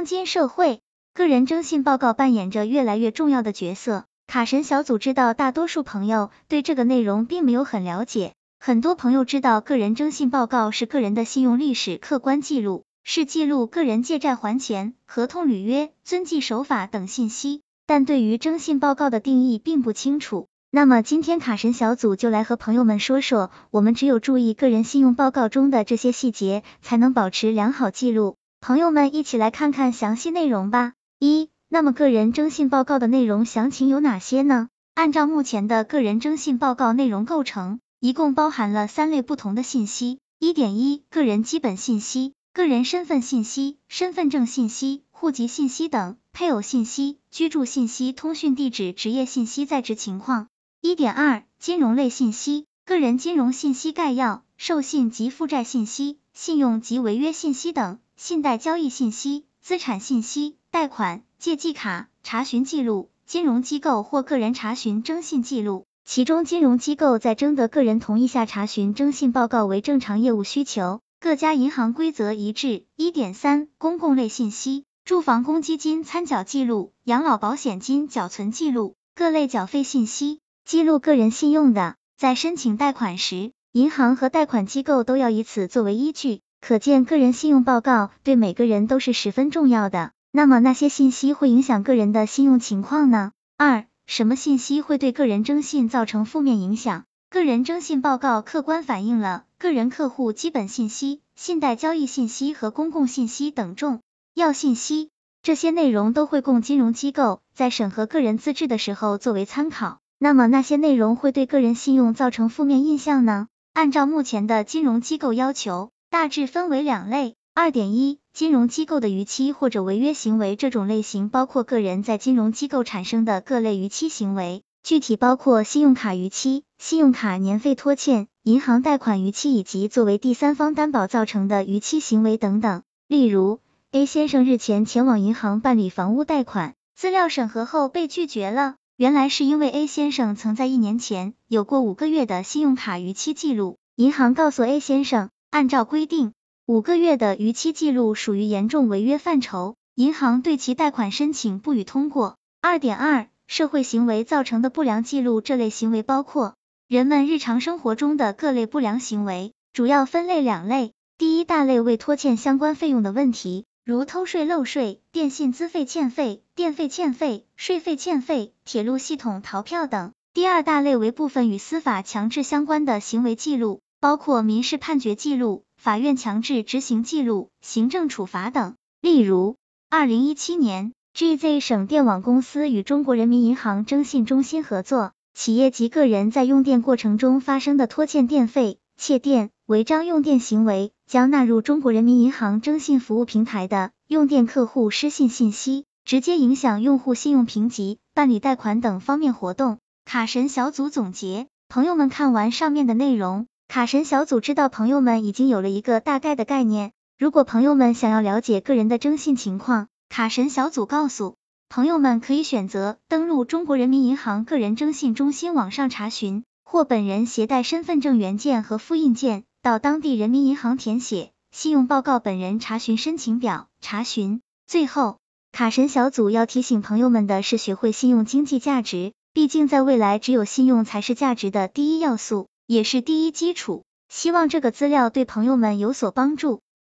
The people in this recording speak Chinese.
当今社会，个人征信报告扮演着越来越重要的角色。卡神小组知道，大多数朋友对这个内容并没有很了解。很多朋友知道，个人征信报告是个人的信用历史客观记录，是记录个人借债还钱、合同履约、遵纪守法等信息，但对于征信报告的定义并不清楚。那么今天卡神小组就来和朋友们说说，我们只有注意个人信用报告中的这些细节，才能保持良好记录。朋友们一起来看看详细内容吧。一、那么个人征信报告的内容详情有哪些呢？按照目前的个人征信报告内容构成，一共包含了三类不同的信息。一点一、个人基本信息、个人身份信息、身份证信息、户籍信息等；配偶信息、居住信息、通讯地址、职业信息、在职情况。一点二、金融类信息、个人金融信息概要、授信及负债信息、信用及违约信息等。信贷交易信息、资产信息、贷款、借记卡、查询记录、金融机构或个人查询征信记录，其中金融机构在征得个人同意下查询征信报告为正常业务需求，各家银行规则一致。一点三，公共类信息，住房公积金参缴记录、养老保险金缴存记录、各类缴费信息，记录个人信用的，在申请贷款时，银行和贷款机构都要以此作为依据。可见个人信用报告对每个人都是十分重要的。那么那些信息会影响个人的信用情况呢？二、什么信息会对个人征信造成负面影响？个人征信报告客观反映了个人客户基本信息、信贷交易信息和公共信息等重要信息，这些内容都会供金融机构在审核个人资质的时候作为参考。那么那些内容会对个人信用造成负面印象呢？按照目前的金融机构要求。大致分为两类。二点一，金融机构的逾期或者违约行为，这种类型包括个人在金融机构产生的各类逾期行为，具体包括信用卡逾期、信用卡年费拖欠、银行贷款逾期以及作为第三方担保造成的逾期行为等等。例如，A 先生日前前往银行办理房屋贷款，资料审核后被拒绝了，原来是因为 A 先生曾在一年前有过五个月的信用卡逾期记录，银行告诉 A 先生。按照规定，五个月的逾期记录属于严重违约范畴，银行对其贷款申请不予通过。二点二，社会行为造成的不良记录，这类行为包括人们日常生活中的各类不良行为，主要分类两类。第一大类为拖欠相关费用的问题，如偷税漏税、电信资费欠费、电费欠费、税费欠费、铁路系统逃票等。第二大类为部分与司法强制相关的行为记录。包括民事判决记录、法院强制执行记录、行政处罚等。例如，二零一七年，GZ 省电网公司与中国人民银行征信中心合作，企业及个人在用电过程中发生的拖欠电费、窃电、违章用电行为，将纳入中国人民银行征信服务平台的用电客户失信信息，直接影响用户信用评级、办理贷款等方面活动。卡神小组总结，朋友们看完上面的内容。卡神小组知道朋友们已经有了一个大概的概念，如果朋友们想要了解个人的征信情况，卡神小组告诉朋友们可以选择登录中国人民银行个人征信中心网上查询，或本人携带身份证原件和复印件到当地人民银行填写信用报告本人查询申请表查询。最后，卡神小组要提醒朋友们的是，学会信用经济价值，毕竟在未来，只有信用才是价值的第一要素。也是第一基础，希望这个资料对朋友们有所帮助。